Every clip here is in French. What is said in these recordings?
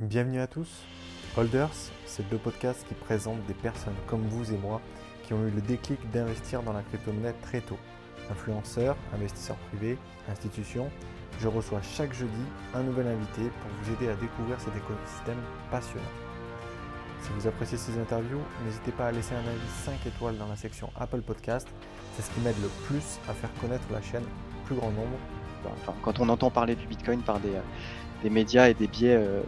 Bienvenue à tous. Holders, c'est le podcast qui présente des personnes comme vous et moi qui ont eu le déclic d'investir dans la crypto-monnaie très tôt. Influenceurs, investisseurs privés, institutions, je reçois chaque jeudi un nouvel invité pour vous aider à découvrir cet écosystème passionnant. Si vous appréciez ces interviews, n'hésitez pas à laisser un avis 5 étoiles dans la section Apple Podcast. C'est ce qui m'aide le plus à faire connaître la chaîne au plus grand nombre. quand on entend parler du Bitcoin par des, euh, médias et des biais euh,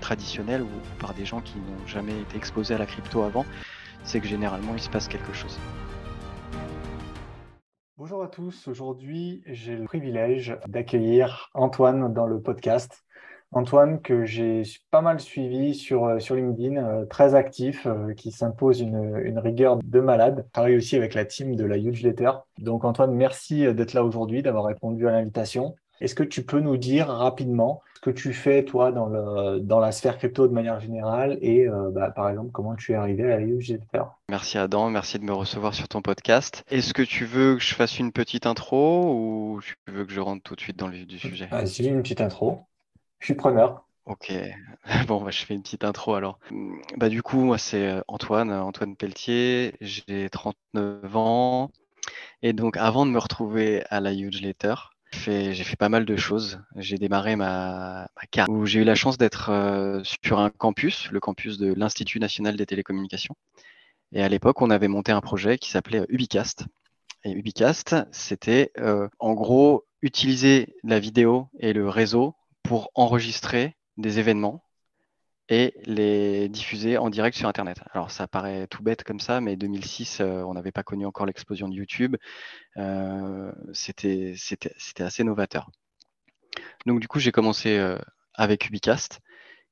traditionnels ou par des gens qui n'ont jamais été exposés à la crypto avant, c'est que généralement il se passe quelque chose. Bonjour à tous, aujourd'hui j'ai le privilège d'accueillir Antoine dans le podcast. Antoine que j'ai pas mal suivi sur, euh, sur LinkedIn, euh, très actif, euh, qui s'impose une, une, rigueur de malade. Travaille aussi avec la team de la Huge Letter. Donc Antoine, merci d'être là aujourd'hui, d'avoir répondu à l'invitation. Est-ce que tu peux nous dire rapidement ce que tu fais, toi, dans, le, dans la sphère crypto de manière générale et, euh, bah, par exemple, comment tu es arrivé à la UGFR Merci Adam, merci de me recevoir sur ton podcast. Est-ce que tu veux que je fasse une petite intro ou tu veux que je rentre tout de suite dans le vif du sujet? Vas-y, une petite intro. Je suis preneur. Ok, bon, bah, je fais une petite intro alors. Bah, du coup, moi, c'est euh, Antoine, Antoine Pelletier, j'ai 39 ans. Et donc, avant de me retrouver à la Huge Letter, j'ai fait pas mal de choses. J'ai démarré ma, carrière où j'ai eu la chance d'être euh, sur un campus, le campus de l'Institut national des télécommunications. Et à l'époque, on avait monté un projet qui s'appelait Ubicast. Et Ubicast, c'était euh, en gros utiliser la vidéo et le réseau pour enregistrer des événements et les diffuser en direct sur Internet. Alors ça paraît tout bête comme ça, mais 2006, euh, on n'avait pas connu encore l'explosion de YouTube. Euh, C'était assez novateur. Donc du coup, j'ai commencé euh, avec Ubicast,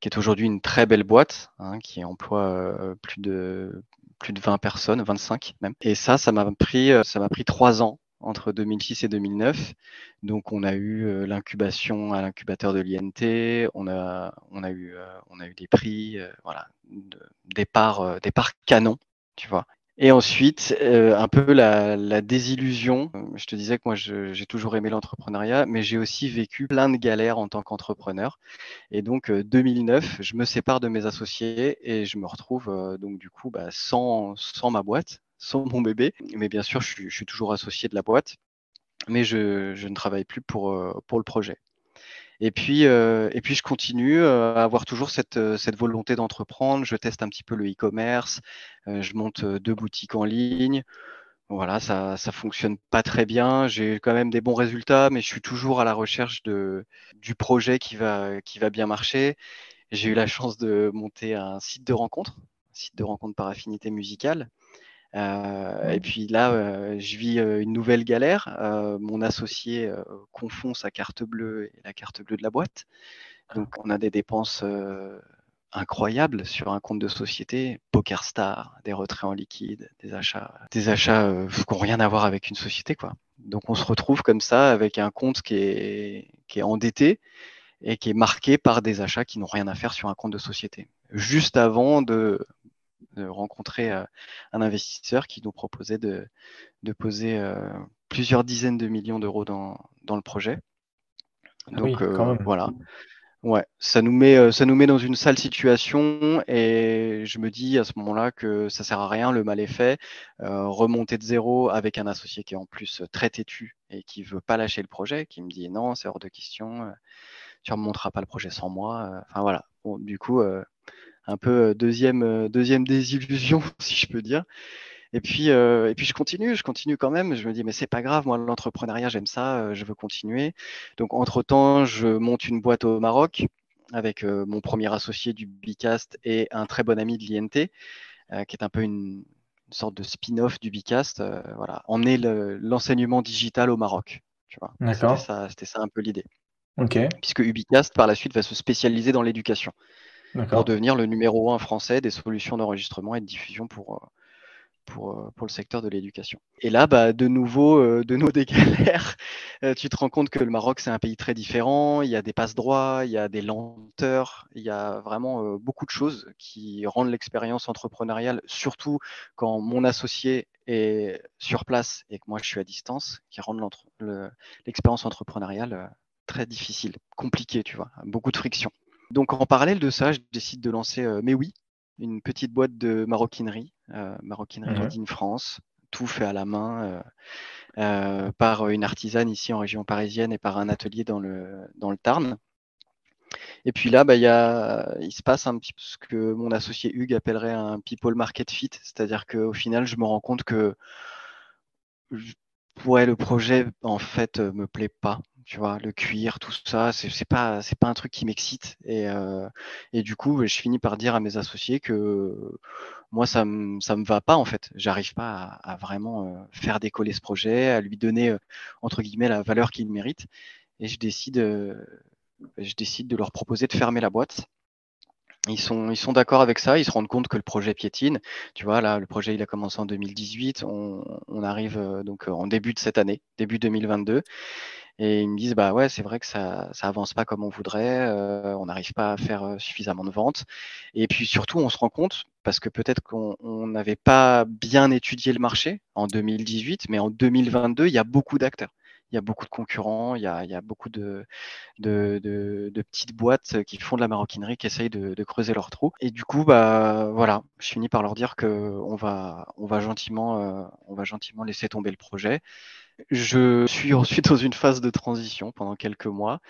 qui est aujourd'hui une très belle boîte, hein, qui emploie plus, de, plus de 20 personnes, 25 même. Et ça, ça m'a pris, ça m'a pris trois ans entre 2006 et 2009. Donc, on a eu euh, l'incubation à l'incubateur de l'INT, on a, on, a eu, euh, on a eu des prix, euh, voilà, des, parts, des parts canon, tu vois. Et ensuite, un peu la, désillusion. Je te disais que moi, j'ai toujours aimé l'entrepreneuriat, mais j'ai aussi vécu plein de galères en tant qu'entrepreneur. Et donc, 2009, je me sépare de mes associés et je me retrouve donc du coup bah, sans ma boîte, sans mon bébé. Mais bien sûr, je suis, toujours associé de la boîte, mais je, ne travaille plus pour, euh, pour le projet. Et puis, euh, et puis je continue euh, à avoir toujours cette, cette volonté d'entreprendre. Je teste un petit peu le e-commerce. je monte deux boutiques en ligne. Voilà, ça ça fonctionne pas très bien. J'ai quand même des bons résultats, mais je suis toujours à la recherche de, du projet qui va, qui va bien marcher. J'ai eu la chance de monter un site de rencontre, un site de rencontre par affinité musicale. Euh, et puis là, euh, je vis euh, une nouvelle galère. mon associé confond sa carte bleue et la carte bleue de la boîte. Donc, on a des dépenses incroyables sur un compte de société, PokerStar, des retraits en liquide, des achats, des achats qui n'ont rien à voir avec une société, quoi. Donc, on se retrouve comme ça avec un compte qui est, qui est endetté et qui est marqué par des achats qui n'ont rien à faire sur un compte de société. Juste avant de de rencontrer euh, un investisseur qui nous proposait de, poser euh, plusieurs dizaines de millions d'euros dans, le projet. Donc euh, voilà. Ouais, ça nous met ça nous met dans une sale situation et je me dis à ce moment-là que ça sert à rien, le mal est fait. remonter de zéro avec un associé qui est en plus très têtu et qui veut pas lâcher le projet, qui me dit non, c'est hors de question, tu ne remonteras pas le projet sans moi. Enfin voilà. du coup, un peu deuxième, deuxième désillusion, si je peux dire. Et puis, et puis je continue, je continue quand même. Je me dis, mais c'est pas grave, moi, l'entrepreneuriat, j'aime ça, je veux continuer. Donc, entre-temps, je monte une boîte au Maroc avec mon premier associé du Bicast et un très bon ami de l'INT, qui est un peu une, sorte de spin-off du Bicast. voilà, emmener l'enseignement digital au Maroc. Tu vois. C'était ça, ça, un peu l'idée. Ok. Puisque Ubicast, par la suite, va se spécialiser dans l'éducation pour devenir le numéro un français des solutions d'enregistrement et de diffusion pour, euh, pour, euh, pour le secteur de l'éducation. Et là, bah, de nouveau, euh, de nos galères, tu te rends compte que le Maroc, c'est un pays très différent, il y a des passes droits, il y a des lenteurs, il y a vraiment beaucoup de choses qui rendent l'expérience entrepreneuriale, surtout quand mon associé est sur place et que moi je suis à distance, qui rendent l'expérience entrepreneuriale très difficile, compliquée, tu vois, beaucoup de friction. Donc en parallèle de ça, je décide de lancer Mais oui, une petite boîte de maroquinerie, maroquinerie mmh. Made in France, tout fait à la main par une artisane ici en région parisienne et par un atelier dans le, dans le Tarn. Et puis là, bah, y a, il se passe un petit peu ce que mon associé Hugues appellerait un people market fit, c'est-à-dire qu'au final, je me rends compte que ouais, le projet en fait me plaît pas. Tu vois, le cuir, tout ça, c'est pas c'est pas un truc qui m'excite. Et, euh, du coup, je finis par dire à mes associés que moi, ça me me va pas en fait. J'arrive pas à, vraiment euh, faire décoller ce projet, à lui donner euh, entre guillemets la valeur qu'il mérite. Et je décide de leur proposer de fermer la boîte. Ils sont, d'accord avec ça, ils se rendent compte que le projet piétine. Tu vois, là, le projet, il a commencé en 2018, on, arrive euh, donc euh, en début de cette année, début 2022. Et ils me disent, bah ouais, c'est vrai que ça, ça avance pas comme on voudrait, euh, on n'arrive pas à faire suffisamment de ventes. Et puis surtout, on se rend compte, parce que peut-être qu'on n'avait pas bien étudié le marché en 2018, mais en 2022, il y a beaucoup d'acteurs il y a beaucoup de concurrents, il y a, beaucoup de, petites boîtes qui font de la maroquinerie, qui essayent de, creuser leur trou. Et du coup, bah voilà, je finis par leur dire qu'on va, on va gentiment, euh, on va gentiment laisser tomber le projet. Je suis ensuite dans une phase de transition pendant quelques mois.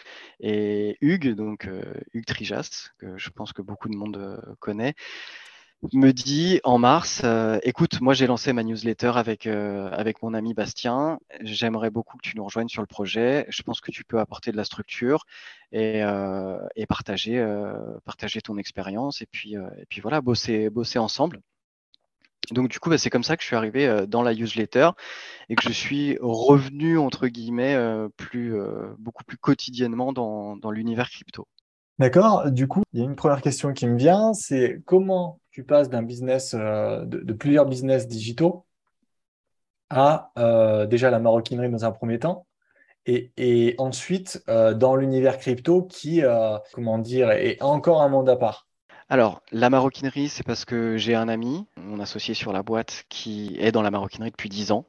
Et Hugues, donc euh, Hugues Trijas, que je pense que beaucoup de monde euh, connaît, me dit en mars, euh, écoute, moi j'ai lancé ma newsletter avec, mon ami Bastien, j'aimerais beaucoup que tu nous rejoignes sur le projet, je pense que tu peux apporter de la structure et, partager ton expérience et puis, et puis voilà, bosser, bosser ensemble. Donc du coup, bah, c'est comme ça que je suis arrivé dans la newsletter et que je suis revenu, entre guillemets, plus, beaucoup plus quotidiennement dans, l'univers crypto. D'accord. Du coup, il y a une première question qui me vient, c'est comment tu passes d'un business, euh, de, plusieurs business digitaux à euh, déjà la maroquinerie dans un premier temps, et, ensuite euh, dans l'univers crypto qui, comment dire, est encore un monde à part? Alors, la maroquinerie, c'est parce que j'ai un ami, mon associé sur la boîte, qui est dans la maroquinerie depuis 10 ans.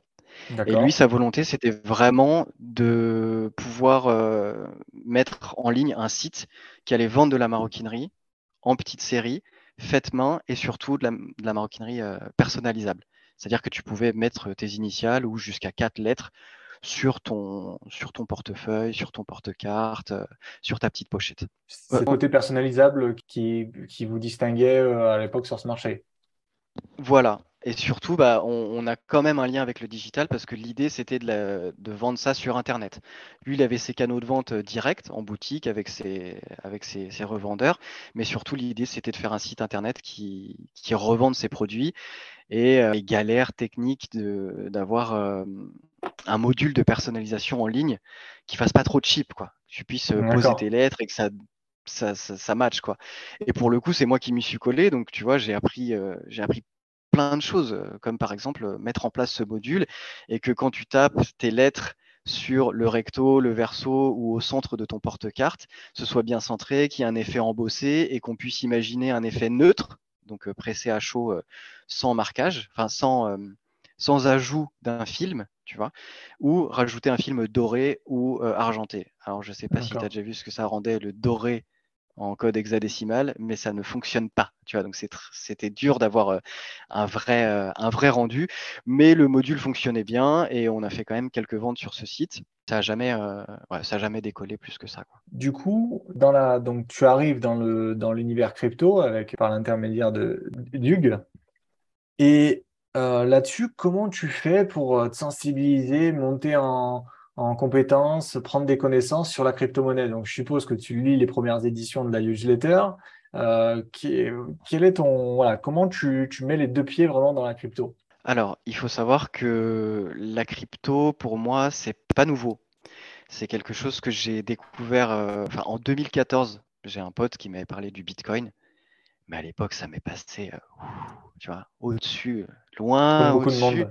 Et lui, sa volonté, c'était vraiment de pouvoir mettre en ligne un site qui allait vendre de la maroquinerie en petite série faite main et surtout de la, maroquinerie euh, personnalisable. C'est-à-dire que tu pouvais mettre tes initiales ou jusqu'à quatre lettres sur ton, sur ton portefeuille, sur ton porte-carte, euh, sur ta petite pochette. C'est le côté personnalisable qui, qui vous distinguait euh, à l'époque sur ce marché. Voilà. Et surtout, bah, on, a quand même un lien avec le digital parce que l'idée, c'était de, vendre ça sur Internet. Lui, il avait ses canaux de vente euh, directs en boutique avec ses, avec ses, revendeurs, mais surtout, l'idée, c'était de faire un site Internet qui, qui revende ses produits et euh, les galères techniques d'avoir euh, un module de personnalisation en ligne qui fasse pas trop de cheap, quoi. Que tu puisses poser tes lettres et que ça ça, ça, match quoi. Et pour le coup, c'est moi qui m'y suis collé, donc tu vois, j'ai appris, j'ai appris plein de choses, euh, comme par exemple euh, mettre en place ce module et que quand tu tapes tes lettres sur le recto, le verso ou au centre de ton porte-carte, ce soit bien centré, qu'il y ait un effet embossé et qu'on puisse imaginer un effet neutre, donc euh, pressé à chaud sans marquage, enfin sans, sans ajout d'un film, tu vois, ou rajouter un film doré ou argenté. Alors je ne sais pas si tu as déjà vu ce que ça rendait le doré en code hexadécimal, mais ça ne fonctionne pas. Tu vois, donc c'était dur d'avoir euh, un vrai, euh, un vrai rendu, mais le module fonctionnait bien et on a fait quand même quelques ventes sur ce site. Ça n'a jamais, euh, ça jamais décollé plus que ça. Du coup, dans la, donc tu arrives dans le dans l'univers crypto avec par l'intermédiaire de d'Hugues. Et là-dessus, comment tu fais pour te sensibiliser, monter en en compétences, prendre des connaissances sur la crypto-monnaie? Donc, je suppose que tu lis les premières éditions de la newsletter. Euh, est ton, voilà, comment tu, mets les deux pieds vraiment dans la crypto? Alors, il faut savoir que la crypto, pour moi, c'est pas nouveau. C'est quelque chose que j'ai découvert euh, en 2014. J'ai un pote qui m'avait parlé du Bitcoin. Mais à l'époque, ça m'est passé euh, tu vois, au-dessus, loin au-dessus.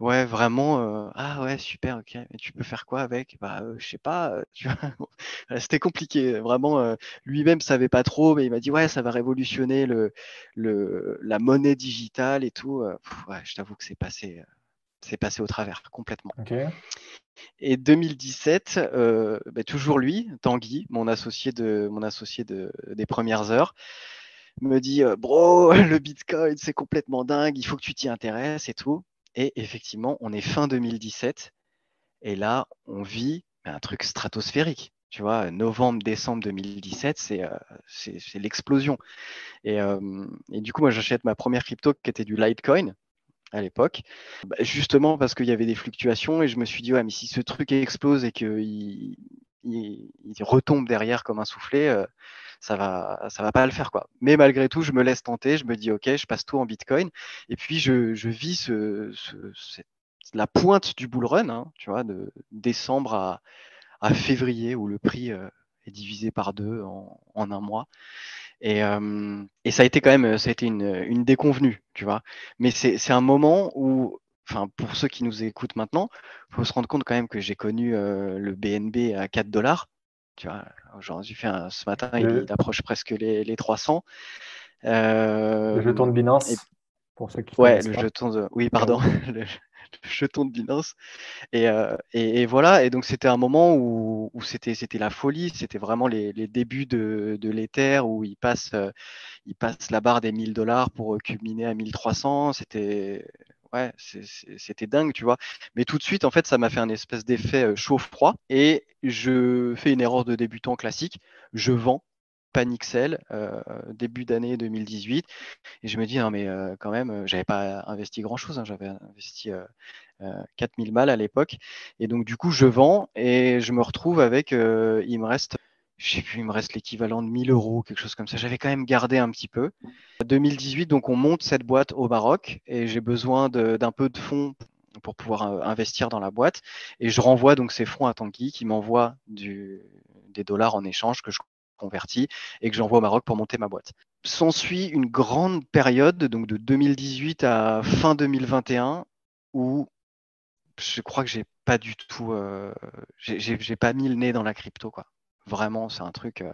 Ouais, vraiment, euh, ah ouais, super, ok. Et tu peux faire quoi avec? Bah, euh, je sais pas, euh, tu vois. C'était compliqué. Vraiment, lui-même savait pas trop, mais il m'a dit, ouais, ça va révolutionner le, le, la monnaie digitale et tout. ouais, je t'avoue que c'est passé, c'est passé au travers complètement. Et 2017, bah, toujours lui, Tanguy, mon associé, de, mon associé de, des premières heures, me dit Bro, le Bitcoin, c'est complètement dingue, il faut que tu t'y intéresses et tout. Et effectivement, on est fin 2017. Et là, on vit un truc stratosphérique. Tu vois, novembre, décembre 2017, euh, c'est l'explosion. Et, euh, et, du coup, moi, j'achète ma première crypto qui était du Litecoin à l'époque, bah, justement parce qu'il y avait des fluctuations et je me suis dit, ouais, mais si ce truc explose et qu'il il, retombe derrière comme un soufflet, euh, ça va, ça va pas le faire quoi. Mais malgré tout, je me laisse tenter, je me dis ok, je passe tout en Bitcoin et puis je, je vis ce, cette la pointe du bull run, hein, tu vois, de décembre à, février, où le prix euh, est divisé par deux en, un mois. Euh, et, ça a été quand même, ça a été une, déconvenue, tu vois. Mais c'est un moment où, enfin, pour ceux qui nous écoutent maintenant, il faut se rendre compte quand même que j'ai connu euh, le BNB à 4 dollars. Tu vois, aujourd'hui, ce matin, il, approche presque les, 300. le jeton de Binance. pour ceux qui ouais, le jeton de. Oui, pardon. jeton de Binance. Euh, et, et, voilà, et donc c'était un moment où, c'était, c'était la folie, c'était vraiment les, débuts de, de l'Ether où il passe, euh, il passe la barre des 1000 dollars pour culminer à 1300. C'était ouais, c'était dingue, tu vois. Mais tout de suite, en fait, ça m'a fait un espèce d'effet euh, chaud-froid et je fais une erreur de débutant classique. Je vends euh, début d'année 2018 et je me dis non mais euh, quand même euh, j'avais pas investi grand chose hein. j'avais investi 4000 balles à l'époque et donc du coup je vends et je me retrouve avec il me reste je sais plus il me reste l'équivalent de 1000 euros quelque chose comme ça j'avais quand même gardé un petit peu 2018 donc on monte cette boîte au Maroc et j'ai besoin d'un peu de fonds pour pouvoir investir dans la boîte et je renvoie donc ces fonds à Tanguy qui m'envoie des dollars en échange que je converti et que j'envoie au Maroc pour monter ma boîte. S'ensuit une grande période, donc de 2018 à fin 2021, où je crois que j'ai pas du tout, euh, j'ai pas mis le nez dans la crypto, quoi. Vraiment, c'est un truc. Euh,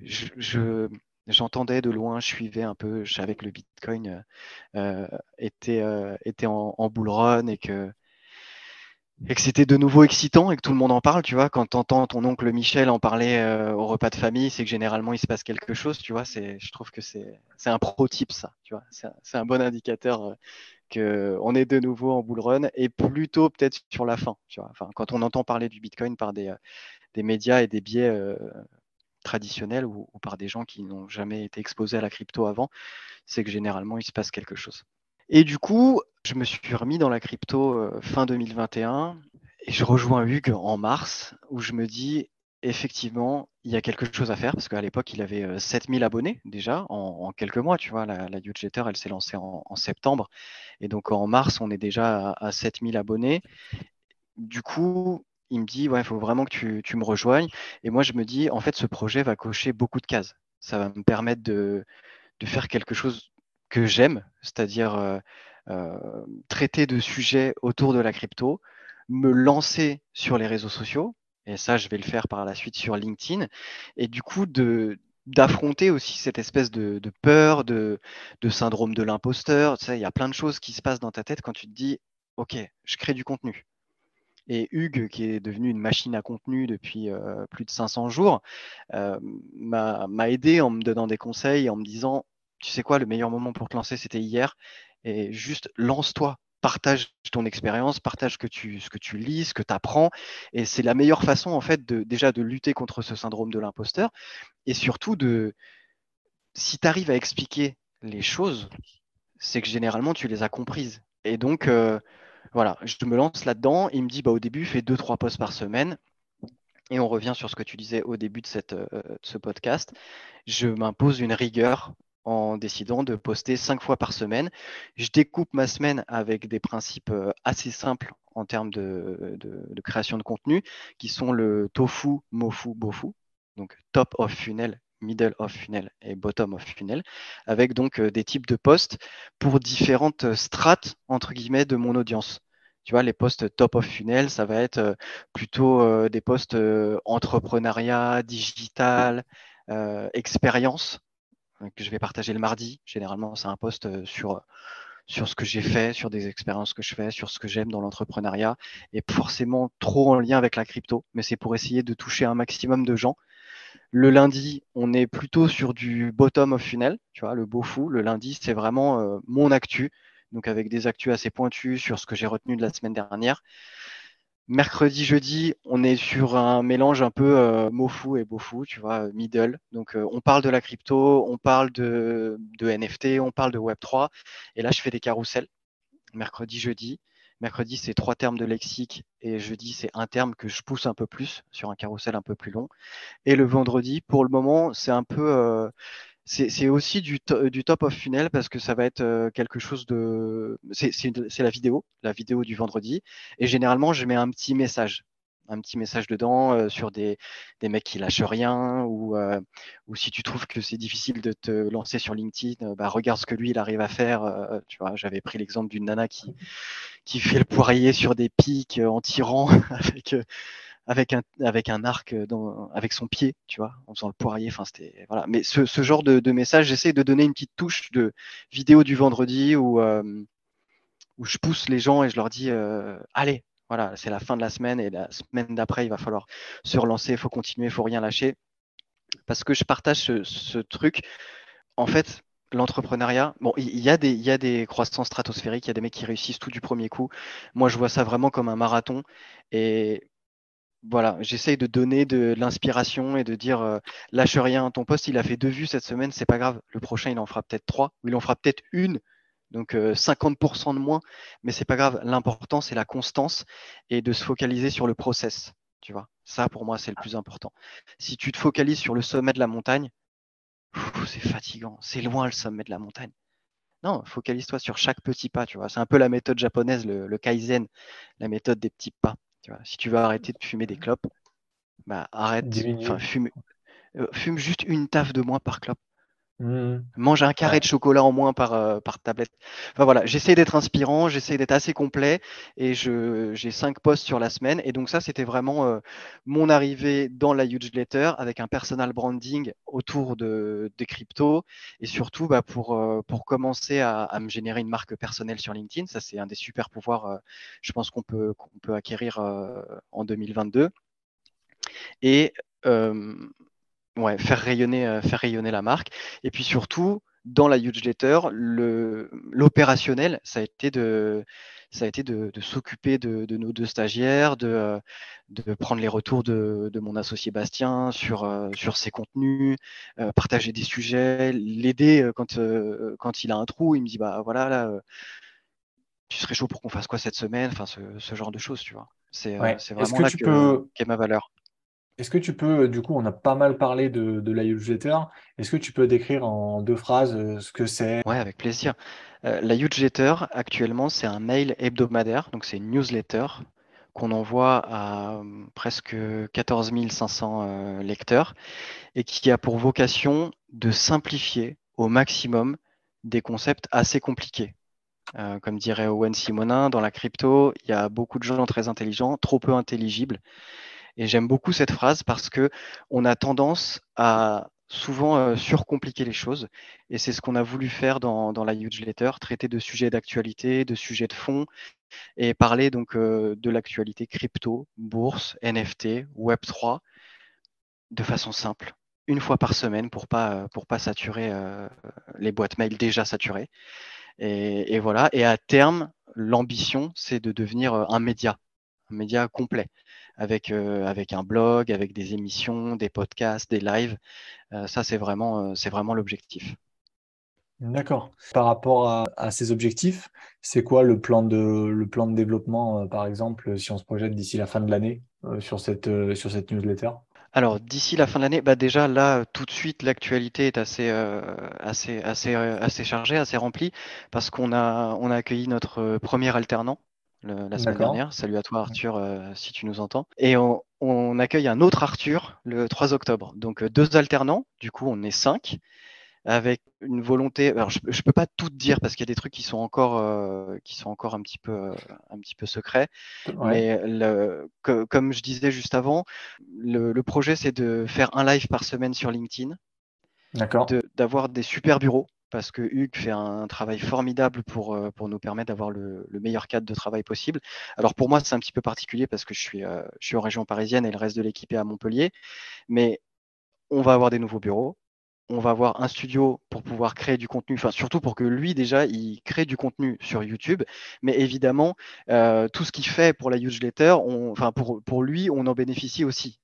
je, j'entendais de loin, je suivais un peu, je savais que le Bitcoin euh, était, était en, bull run et que et que c'était de nouveau excitant et que tout le monde en parle, tu vois. Quand tu entends ton oncle Michel en parler euh, au repas de famille, c'est que généralement il se passe quelque chose, tu vois. Je trouve que c'est, un pro-type, ça, tu vois. C'est un, bon indicateur euh, qu'on est de nouveau en bull run et plutôt peut-être sur la fin, quand on entend parler du Bitcoin par des, euh, médias et des biais euh, traditionnels ou, ou par des gens qui n'ont jamais été exposés à la crypto avant, c'est que généralement il se passe quelque chose. Et du coup, je me suis remis dans la crypto euh, fin 2021 et je rejoins Hugues en mars où je me dis effectivement, il y a quelque chose à faire parce qu'à l'époque, il avait 7000 euh, abonnés déjà en, quelques mois. Tu vois, la, la elle s'est lancée en, septembre et donc en mars, on est déjà à, 7000 abonnés. Du coup, il me dit, ouais, il faut vraiment que tu, me rejoignes. Et moi, je me dis, en fait, ce projet va cocher beaucoup de cases. Ça va me permettre de, de faire quelque chose que j'aime, c'est-à-dire euh, euh, traiter de sujets autour de la crypto, me lancer sur les réseaux sociaux, et ça je vais le faire par la suite sur LinkedIn, et du coup d'affronter aussi cette espèce de, peur, de, syndrome de l'imposteur. Tu il y a plein de choses qui se passent dans ta tête quand tu te dis, OK, je crée du contenu. Et Hugues, qui est devenu une machine à contenu depuis euh, plus de 500 jours, m'a aidé en me donnant des conseils, en me disant, tu sais quoi, le meilleur moment pour te lancer, c'était hier. Et juste lance-toi, partage ton expérience, partage ce que tu, lis, ce que tu apprends. Et c'est la meilleure façon, en fait, de, déjà de lutter contre ce syndrome de l'imposteur. Et surtout, de, si tu arrives à expliquer les choses, c'est que généralement, tu les as comprises. Et donc, euh, voilà, je me lance là-dedans. Il me dit, bah, au début, fais deux, trois posts par semaine. Et on revient sur ce que tu disais au début de, euh, de ce podcast. Je m'impose une rigueur en décidant de poster cinq fois par semaine. Je découpe ma semaine avec des principes euh, assez simples en termes de, création de contenu, qui sont le tofu, mofu, bofu, donc top of funnel, middle of funnel et bottom of funnel, avec donc euh, des types de posts pour différentes strates entre guillemets de mon audience. Tu vois, les posts top of funnel, ça va être euh, plutôt des posts entrepreneuriat, digital, expérience, que je vais partager le mardi. Généralement, c'est un post euh, sur, sur ce que j'ai fait, sur des expériences que je fais, sur ce que j'aime dans l'entrepreneuriat, et forcément trop en lien avec la crypto, mais c'est pour essayer de toucher un maximum de gens. Le lundi, on est plutôt sur du bottom of funnel, tu vois, le beau fou. Le lundi, c'est vraiment euh, mon actu, donc avec des actus assez pointus sur ce que j'ai retenu de la semaine dernière. Mercredi, jeudi, on est sur un mélange un peu euh, mot-fou et beau-fou, tu vois, middle. Donc, euh, on parle de la crypto, on parle de, NFT, on parle de Web3. Et là, je fais des carousels. Mercredi, jeudi. Mercredi, c'est trois termes de lexique et jeudi, c'est un terme que je pousse un peu plus sur un carrousel un peu plus long. Et le vendredi, pour le moment, c'est un peu. Euh, c'est aussi du, top of funnel parce que ça va être euh, quelque chose de. C'est la vidéo, la vidéo du vendredi. Et généralement, je mets un petit message. Un petit message dedans euh, sur des, des, mecs qui lâchent rien ou, euh, ou si tu trouves que c'est difficile de te lancer sur LinkedIn, bah, regarde ce que lui il arrive à faire. tu vois, j'avais pris l'exemple d'une nana qui, qui fait le poirier sur des pics en tirant avec avec un, avec un arc avec son pied, tu vois, en faisant le poirier. Enfin, c'était voilà. Mais ce, ce genre de, de message, j'essaie de donner une petite touche de vidéo du vendredi où, euh, où je pousse les gens et je leur dis euh, allez, voilà, c'est la fin de la semaine et la semaine d'après, il va falloir se relancer, il faut continuer, il faut rien lâcher. Parce que je partage ce, ce truc. En fait, l'entrepreneuriat, bon, il y, a des, il y a des croissances stratosphériques, il y a des mecs qui réussissent tout du premier coup. Moi, je vois ça vraiment comme un marathon. Et voilà, j'essaye de donner de, l'inspiration et de dire euh, lâche rien. Ton poste, il a fait deux vues cette semaine, c'est pas grave. Le prochain, il en fera peut-être trois ou il en fera peut-être une. Donc 50% euh, de moins, mais c'est pas grave. L'important, c'est la constance et de se focaliser sur le process. Tu vois, ça pour moi, c'est le plus important. Si tu te focalises sur le sommet de la montagne, c'est fatigant. C'est loin le sommet de la montagne. Non, focalise-toi sur chaque petit pas. Tu vois, c'est un peu la méthode japonaise, le kaizen, la méthode des petits pas si tu veux arrêter de fumer des clopes, bah, arrête, fume, euh, fume juste une taf de moins par clope. Mmh. Mange un carré de chocolat en moins par, euh, par tablette. Enfin voilà, j'essaie d'être inspirant, j'essaie d'être assez complet et j'ai cinq posts sur la semaine. Et donc ça, c'était vraiment euh, mon arrivée dans la huge letter avec un personal branding autour de, des cryptos et surtout bah, pour, euh, pour commencer à, à, me générer une marque personnelle sur LinkedIn. Ça, c'est un des super pouvoirs, je pense qu'on peut, qu'on peut acquérir en 2022. Et ouais, faire rayonner, euh, faire rayonner la marque. Et puis surtout, dans la huge letter, l'opérationnel, ça a été de, ça a été de, s'occuper de, nos deux stagiaires, de, euh, de prendre les retours de, mon associé Bastien sur, euh, sur ses contenus, partager des sujets, l'aider quand, quand il a un trou. Il me dit bah voilà là, tu serais chaud pour qu'on fasse quoi cette semaine, enfin ce, genre de choses, tu vois. C'est vraiment là que, qu'est ma valeur. Est-ce que tu peux, du coup, on a pas mal parlé de, la newsletter. Est-ce que tu peux décrire en deux phrases euh, ce que c'est? Ouais, avec plaisir. Euh, la newsletter, actuellement, c'est un mail hebdomadaire, donc c'est une newsletter qu'on envoie à euh, presque 14 500 lecteurs et qui a pour vocation de simplifier au maximum des concepts assez compliqués. comme dirait Owen Simonin, dans la crypto, il y a beaucoup de gens très intelligents, trop peu intelligibles. Et j'aime beaucoup cette phrase parce que on a tendance à souvent euh, surcompliquer les choses. Et c'est ce qu'on a voulu faire dans, la newsletter, traiter de sujets d'actualité, de sujets de fond, et parler donc euh, de l'actualité crypto, bourse, NFT, Web3, de façon simple, une fois par semaine pour pas pour pas saturer euh, les boîtes mail déjà saturées. Et voilà. Et à terme, l'ambition, c'est de devenir un média, un média complet avec, euh, avec un blog, avec des émissions, des podcasts, des lives. Euh, ça, c'est vraiment, euh, c'est vraiment l'objectif. D'accord. Par rapport à, ces objectifs, c'est quoi le plan de, le plan de développement, par exemple, si on se projette d'ici la fin de l'année sur, cette, sur cette newsletter? Alors, d'ici la fin de l'année, bah déjà là, tout de suite, l'actualité est assez, assez, assez, assez chargée, assez remplie, parce qu'on a, on a accueilli notre premier alternant la semaine dernière. Salut à toi Arthur euh, si tu nous entends. Et on, accueille un autre Arthur le 3 octobre. Donc euh, deux alternants, du coup on est cinq, avec une volonté. Alors je, ne peux pas tout dire parce qu'il y a des trucs qui sont encore, euh, qui sont encore un petit peu, un petit peu secrets. Mais comme je disais juste avant, le, le projet c'est de faire un live par semaine sur LinkedIn. D'accord. D'avoir des super bureaux parce que Hugues fait un travail formidable pour, pour nous permettre d'avoir le, meilleur cadre de travail possible. Alors pour moi, c'est un petit peu particulier parce que je suis, je suis en région parisienne et le reste de l'équipe est à Montpellier. Mais on va avoir des nouveaux bureaux, on va avoir un studio pour pouvoir créer du contenu, enfin surtout pour que lui déjà il crée du contenu sur YouTube, mais évidemment euh, tout ce qu'il fait pour la newsletter, enfin pour, pour lui on en bénéficie aussi.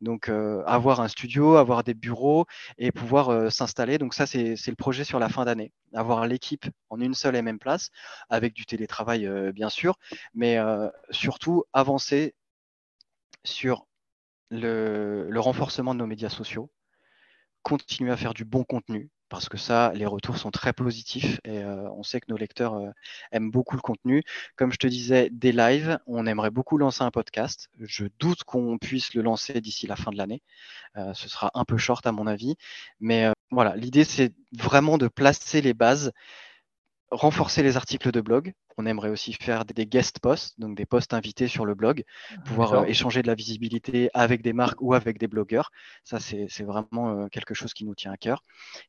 Donc avoir un studio, avoir des bureaux et pouvoir s'installer. Donc ça c'est le projet sur la fin d'année. Avoir l'équipe en une seule et même place, avec du télétravail bien sûr, mais surtout avancer sur le, renforcement de nos médias sociaux, continuer à faire du bon contenu, parce que ça, les retours sont très positifs et euh, on sait que nos lecteurs euh, aiment beaucoup le contenu. Comme je te disais, des lives, on aimerait beaucoup lancer un podcast. Je doute qu'on puisse le lancer d'ici la fin de l'année. Euh, ce sera un peu short à mon avis. Mais voilà, l'idée, c'est vraiment de placer les bases renforcer les articles de blog. On aimerait aussi faire des guest posts, donc des posts invités sur le blog, pouvoir euh, échanger de la visibilité avec des marques ou avec des blogueurs. Ça, c'est vraiment euh, quelque chose qui nous tient à cœur.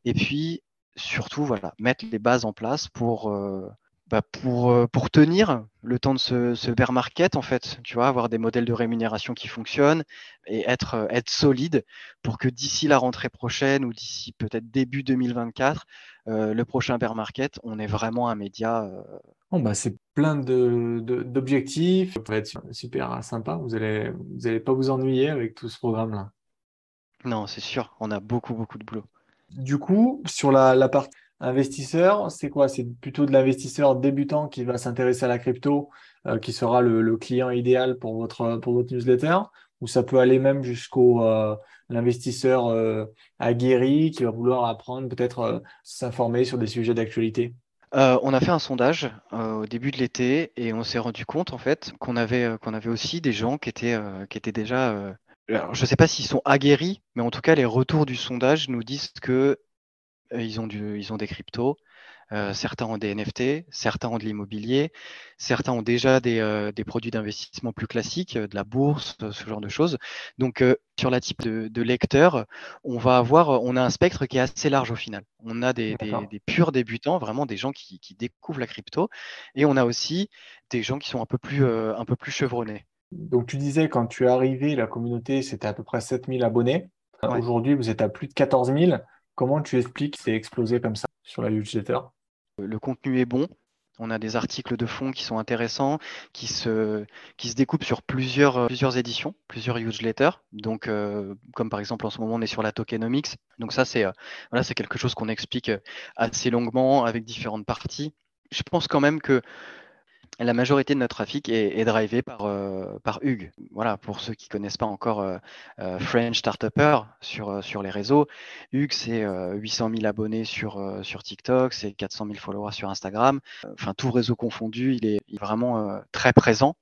Et puis, surtout, voilà, mettre les bases en place pour, euh, bah, pour, pour tenir le temps de ce, ce, bear market, en fait, tu vois, avoir des modèles de rémunération qui fonctionnent et être, être solide pour que d'ici la rentrée prochaine ou d'ici peut-être début 2024, euh, le prochain bear market, on est vraiment un média. Bon, bah, c'est plein d'objectifs. De, ça va être super sympa. Vous n'allez vous allez pas vous ennuyer avec tout ce programme-là. Non, c'est sûr. On a beaucoup, beaucoup de boulot. Du coup, sur la, la partie Investisseur, c'est quoi? C'est plutôt de l'investisseur débutant qui va s'intéresser à la crypto, euh, qui sera le, client idéal pour votre, pour votre newsletter, ou ça peut aller même jusqu'au euh, l'investisseur euh, aguerri qui va vouloir apprendre, peut-être s'informer sur des sujets d'actualité. on a fait un sondage au début de l'été et on s'est rendu compte en fait qu'on avait, qu'on avait aussi des gens qui étaient, qui étaient déjà je ne sais pas s'ils sont aguerris, mais en tout cas, les retours du sondage nous disent que euh, ils ont, ont des cryptos, euh, certains ont des NFT, certains ont de l'immobilier, certains ont déjà des, euh, des produits d'investissement plus classiques, de la bourse, ce genre de choses. Donc, sur la type de, de, lecteur, on va avoir, on a un spectre qui est assez large au final. On a des, des, des purs débutants, vraiment des gens qui, qui, découvrent la crypto, et on a aussi des gens qui sont un peu plus, un peu plus chevronnés. Donc, tu disais, quand tu es arrivé, la communauté, c'était à peu près 7000 abonnés. Aujourd'hui, vous êtes à plus de 14 000. Comment tu expliques que c'est explosé comme ça sur la newsletter? Le contenu est bon. On a des articles de fond qui sont intéressants, qui se, qui se découpent sur plusieurs, plusieurs éditions, plusieurs newsletters. Donc, euh, comme par exemple en ce moment, on est sur la tokenomics. Donc ça, c'est euh, voilà, c'est quelque chose qu'on explique assez longuement avec différentes parties. Je pense quand même que la majorité de notre trafic est, est drivé par, euh, par Hugues. Voilà, pour ceux qui ne connaissent pas encore euh, euh, French Startupper sur, sur les réseaux, Hugues, c'est 800 000 abonnés sur, sur TikTok, c'est 400 000 followers sur Instagram. Enfin, tout réseau confondu, il est, vraiment très présent.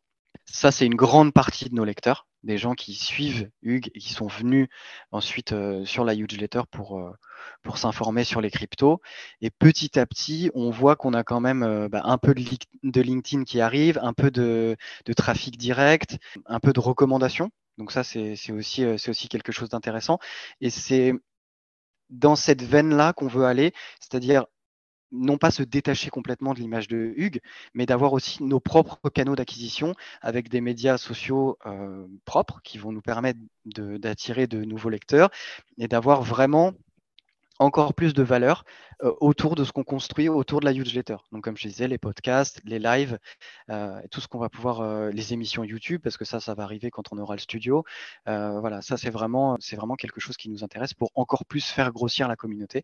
Ça, c'est une grande partie de nos lecteurs, des gens qui suivent Hugues et qui sont venus ensuite sur la newsletter pour pour s'informer sur les cryptos. Et petit à petit, on voit qu'on a quand même euh, bah, un peu de, LinkedIn qui arrive, un peu de, trafic direct, un peu de recommandations. Donc ça, c'est aussi, euh, aussi quelque chose d'intéressant. Et c'est dans cette veine-là qu'on veut aller, c'est-à-dire non pas se détacher complètement de l'image de Hugues, mais d'avoir aussi nos propres canaux d'acquisition avec des médias sociaux euh, propres qui vont nous permettre d'attirer de, nouveaux lecteurs et d'avoir vraiment encore plus de valeur euh, autour de ce qu'on construit autour de la newsletter. Donc, comme je disais, les podcasts, les lives, euh, tout ce qu'on va pouvoir, les émissions YouTube, parce que ça, ça va arriver quand on aura le studio. voilà, ça, c'est vraiment quelque chose qui nous intéresse pour encore plus faire grossir la communauté.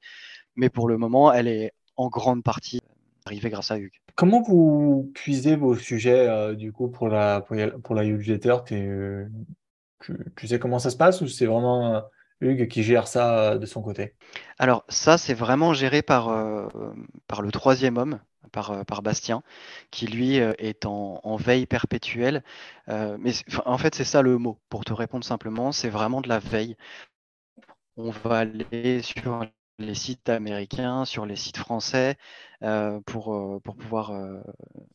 Mais pour le moment, elle est en grande partie arrivée grâce à Hugues. Comment vous puisez vos sujets du coup pour la, pour la newsletter tu, sais comment ça se passe ou c'est vraiment Hugues qui gère ça euh, de son côté? Alors ça, c'est vraiment géré par, euh, par le troisième homme, par, euh, par Bastien, qui lui est en, veille perpétuelle. mais en fait, c'est ça le mot. Pour te répondre simplement, c'est vraiment de la veille. On va aller sur les sites américains, sur les sites français, pour, pour pouvoir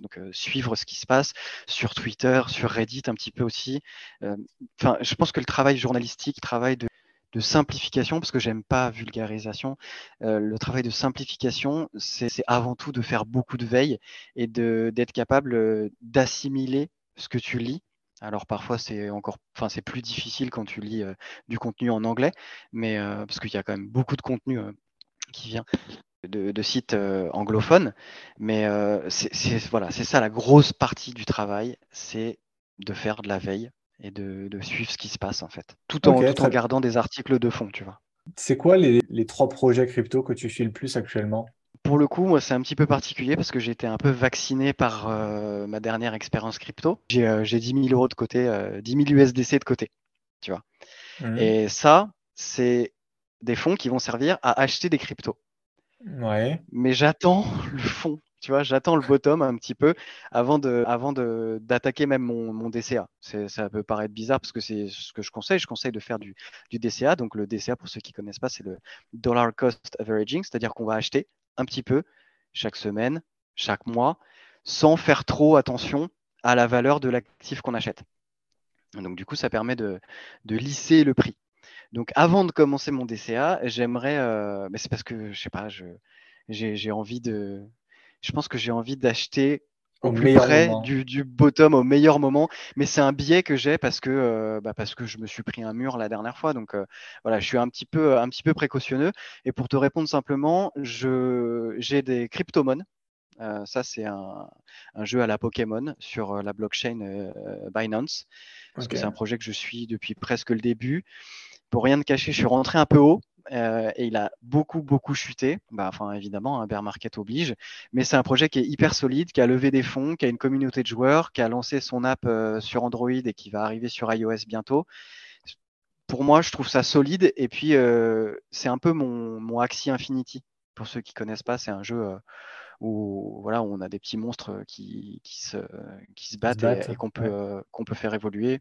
donc, suivre ce qui se passe, sur Twitter, sur Reddit un petit peu aussi. Je pense que le travail journalistique, le travail de de simplification, parce que j'aime pas vulgarisation. le travail de simplification, c'est avant tout de faire beaucoup de veille et d'être capable d'assimiler ce que tu lis. Alors parfois c'est encore, enfin c'est plus difficile quand tu lis du contenu en anglais, mais parce qu'il y a quand même beaucoup de contenu qui vient de, sites anglophones. Mais c'est voilà, c'est ça la grosse partie du travail, c'est de faire de la veille et de, suivre ce qui se passe en fait, tout en, tout en gardant des articles de fond, tu vois. C'est quoi les, les, trois projets crypto que tu suis le plus actuellement? Pour le coup, moi, c'est un petit peu particulier parce que j'ai été un peu vacciné par ma dernière expérience crypto. J'ai 10 000 euros de côté, 10 000 USDC de côté, tu vois. Mmh. Et ça, c'est des fonds qui vont servir à acheter des cryptos. Ouais. Mais j'attends le fond, tu vois, j'attends le bottom un petit peu avant de, avant de, d'attaquer même mon, mon DCA. ça peut paraître bizarre parce que c'est ce que je conseille. Je conseille de faire du, du DCA. Donc le DCA, pour ceux qui connaissent pas, c'est le dollar cost averaging, c'est-à-dire qu'on va acheter un petit peu chaque semaine, chaque mois, sans faire trop attention à la valeur de l'actif qu'on achète. Donc du coup, ça permet de, lisser le prix. Donc avant de commencer mon DCA, j'aimerais, euh, mais c'est parce que je sais pas, j'ai envie de, je pense que j'ai envie d'acheter au, plus près du, bottom au meilleur moment. Mais c'est un biais que j'ai parce que euh, bah, parce que je me suis pris un mur la dernière fois. Donc euh, voilà, je suis un petit peu un petit peu précautionneux. Et pour te répondre simplement, j'ai des cryptomons. ça, c'est un, jeu à la Pokémon sur la blockchain Binance. Parce que c'est un projet que je suis depuis presque le début pour rien de cacher, je suis rentré un peu haut euh, et il a beaucoup, beaucoup chuté. Bah, enfin, évidemment, un bear market oblige. Mais c'est un projet qui est hyper solide, qui a levé des fonds, qui a une communauté de joueurs, qui a lancé son app euh, sur Android et qui va arriver sur iOS bientôt. Pour moi, je trouve ça solide. Et puis, euh, c'est un peu mon, mon Axie Infinity. Pour ceux qui connaissent pas, c'est un jeu où, voilà, on a des petits monstres qui, qui, se, qui se battent, et, qu'on peut, qu'on peut faire évoluer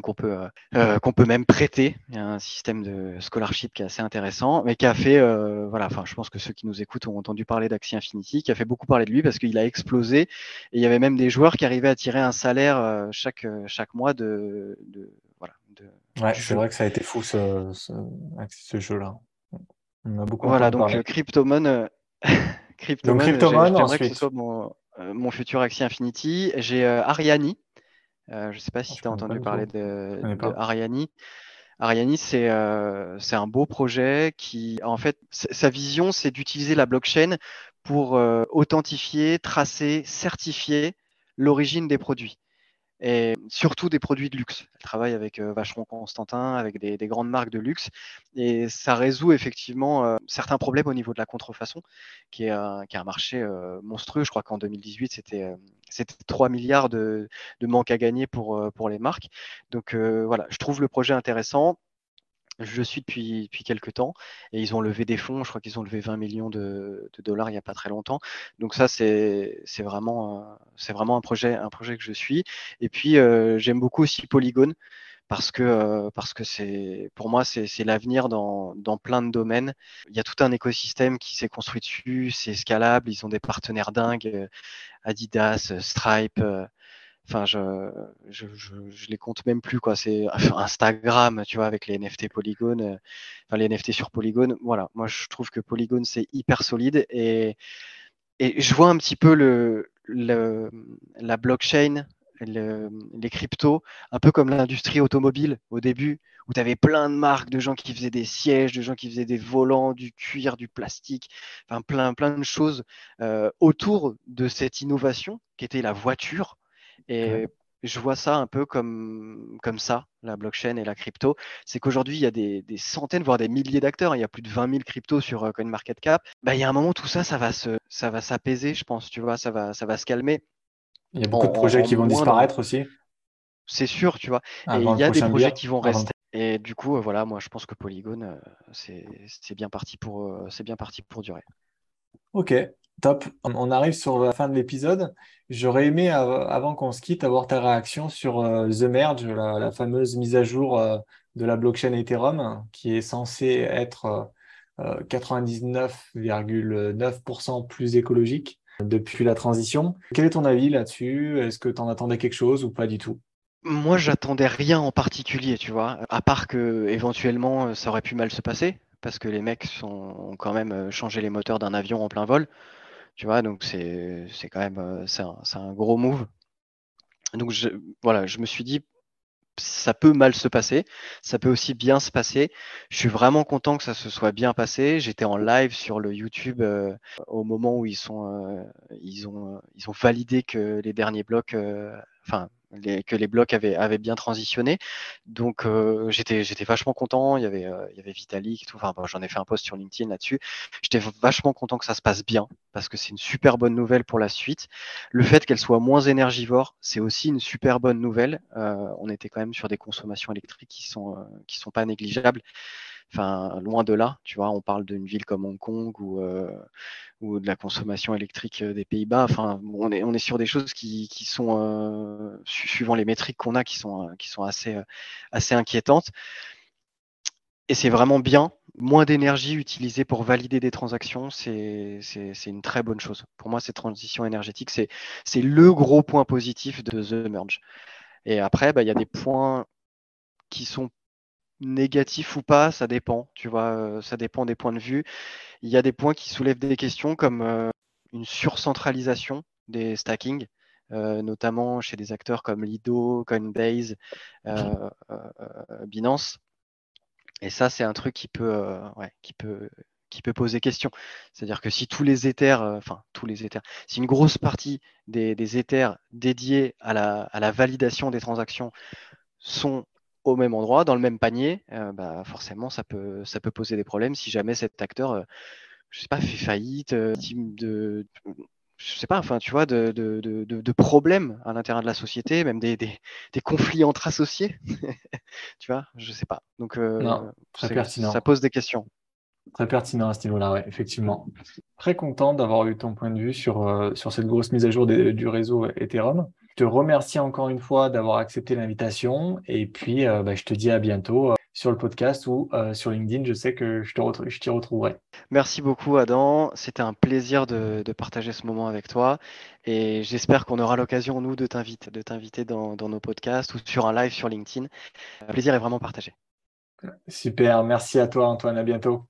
qu'on peut, euh, euh, qu'on peut même prêter. Il y a un système de scholarship qui est assez intéressant, mais qui a fait, euh, voilà, enfin, je pense que ceux qui nous écoutent ont entendu parler d'Axie Infinity, qui a fait beaucoup parler de lui parce qu'il a explosé. Et il y avait même des joueurs qui arrivaient à tirer un salaire chaque, chaque mois de, de voilà. De, ouais, c'est vrai que ça a été fou ce, ce, jeu-là. On a beaucoup. Voilà, donc Cryptomon. Cryptomon, Cryptomon ensuite. que ce soit mon, mon futur Axie Infinity. J'ai Ariani euh, je ne sais pas si tu as entendu parler de, Ariani. Ariani, euh, c'est un beau projet qui, en fait, sa vision, c'est d'utiliser la blockchain pour euh, authentifier, tracer, certifier l'origine des produits et surtout des produits de luxe. Elle travaille avec euh, Vacheron Constantin, avec des, grandes marques de luxe, et ça résout effectivement euh, certains problèmes au niveau de la contrefaçon, qui est, un, qui un marché euh, monstrueux. Je crois qu'en 2018, c'était 3 milliards de, de manque à gagner pour, pour les marques. Donc voilà, je trouve le projet intéressant je suis depuis, depuis quelques temps et ils ont levé des fonds. Je crois qu'ils ont levé 20 millions de, dollars il n'y a pas très longtemps. Donc ça, c'est vraiment, c'est vraiment un projet, un projet que je suis. Et puis, euh, j'aime beaucoup aussi Polygon parce que, euh, parce que c'est, pour moi, c'est l'avenir dans, dans, plein de domaines. Il y a tout un écosystème qui s'est construit dessus, c'est scalable, ils ont des partenaires dingues, euh, Adidas, Stripe. Enfin, je, je, je, les compte même plus, quoi. C'est Instagram, tu vois, avec les NFT Polygon, euh, enfin, les NFT sur Polygon. Voilà, moi, je trouve que Polygon, c'est hyper solide et, et je vois un petit peu le, la blockchain, les cryptos, un peu comme l'industrie automobile au début, où tu avais plein de marques de gens qui faisaient des sièges, de gens qui faisaient des volants, du cuir, du plastique, enfin plein, plein de choses euh, autour de cette innovation qui était la voiture. Et je vois ça un peu comme, comme ça, la blockchain et la crypto. C'est qu'aujourd'hui, il y a des, des, centaines, voire des milliers d'acteurs. Il y a plus de 20 000 cryptos sur euh, CoinMarketCap. Bah, il y a un moment, tout ça, ça va se, ça va s'apaiser, je pense. Tu vois, ça va, ça va se calmer. Il y a beaucoup de projets qui vont disparaître aussi. C'est sûr, tu vois. et il y a des projets qui vont rester. Et du coup, euh, voilà, moi, je pense que Polygon, euh, c'est bien parti pour, c'est bien parti pour durer. Ok, top. On arrive sur la fin de l'épisode. J'aurais aimé, avant qu'on se quitte, avoir ta réaction sur euh, The Merge, la, fameuse mise à jour euh, de la blockchain Ethereum, qui est censée être 99,9% euh, plus écologique depuis la transition. Quel est ton avis là-dessus? Est-ce que tu en attendais quelque chose ou pas du tout? Moi, j'attendais rien en particulier, tu vois, à part que éventuellement ça aurait pu mal se passer, parce que les mecs ont quand même changé les moteurs d'un avion en plein vol, tu vois, donc c'est quand même c'est un, gros move. Donc je, voilà, je me suis dit ça peut mal se passer, ça peut aussi bien se passer. Je suis vraiment content que ça se soit bien passé. J'étais en live sur le YouTube euh, au moment où ils sont, euh, ils ont, ils ont validé que les derniers blocs, euh, enfin que les blocs avaient, avaient bien transitionné. Donc euh, j'étais, vachement content. Il y avait, euh, il y avait Vitalik et tout. Enfin, j'en ai fait un post sur LinkedIn là-dessus. J'étais vachement content que ça se passe bien parce que c'est une super bonne nouvelle pour la suite. Le fait qu'elle soit moins énergivore, c'est aussi une super bonne nouvelle. Euh, on était quand même sur des consommations électriques qui sont, qui sont pas négligeables. Loin de là, tu vois, on parle d'une ville comme Hong Kong ou, euh, de la consommation électrique euh, des Pays-Bas. Enfin, on est, sur des choses qui, sont, euh, suivant les métriques qu'on a, qui sont, assez inquiétantes. Et c'est vraiment bien. Moins d'énergie utilisée pour valider des transactions, c'est une très bonne chose. Pour moi, cette transition énergétique, c'est le gros point positif de The Merge. Et après, bah, il y a des points qui sont négatif ou pas, ça dépend, tu vois, euh, ça dépend des points de vue. Il y a des points qui soulèvent des questions comme euh, une surcentralisation des stacking, euh, notamment chez des acteurs comme Lido, Coinbase, Binance. Et ça, c'est un truc qui peut, qui peut, qui peut poser question. C'est-à-dire que si tous les Ethers, enfin tous les Ethers, si une grosse partie des, des Ethers dédiés à la, à la validation des transactions sont au même endroit, dans le même panier, euh, bah, forcément, ça peut, ça peut poser des problèmes si jamais cet acteur, euh, je sais pas, fait faillite, euh, de, je sais pas, enfin, tu vois, de, de, de, problèmes à l'intérieur de la société, même des, des, des conflits entre associés, tu vois, je sais pas. Donc, ça pose des questions. Très pertinent à ce niveau-là, ouais, effectivement. Très content d'avoir eu ton point de vue sur, sur cette grosse mise à jour du réseau Ethereum. Je te remercie encore une fois d'avoir accepté l'invitation et puis euh, bah, je te dis à bientôt euh, sur le podcast ou euh, sur LinkedIn. Je sais que je t'y retrouverai. Merci beaucoup Adam. C'était un plaisir de, partager ce moment avec toi et j'espère qu'on aura l'occasion, nous, de t'inviter, de t'inviter dans, dans, nos podcasts ou sur un live sur LinkedIn. Le plaisir est vraiment partagé. Super. Merci à toi Antoine. À bientôt.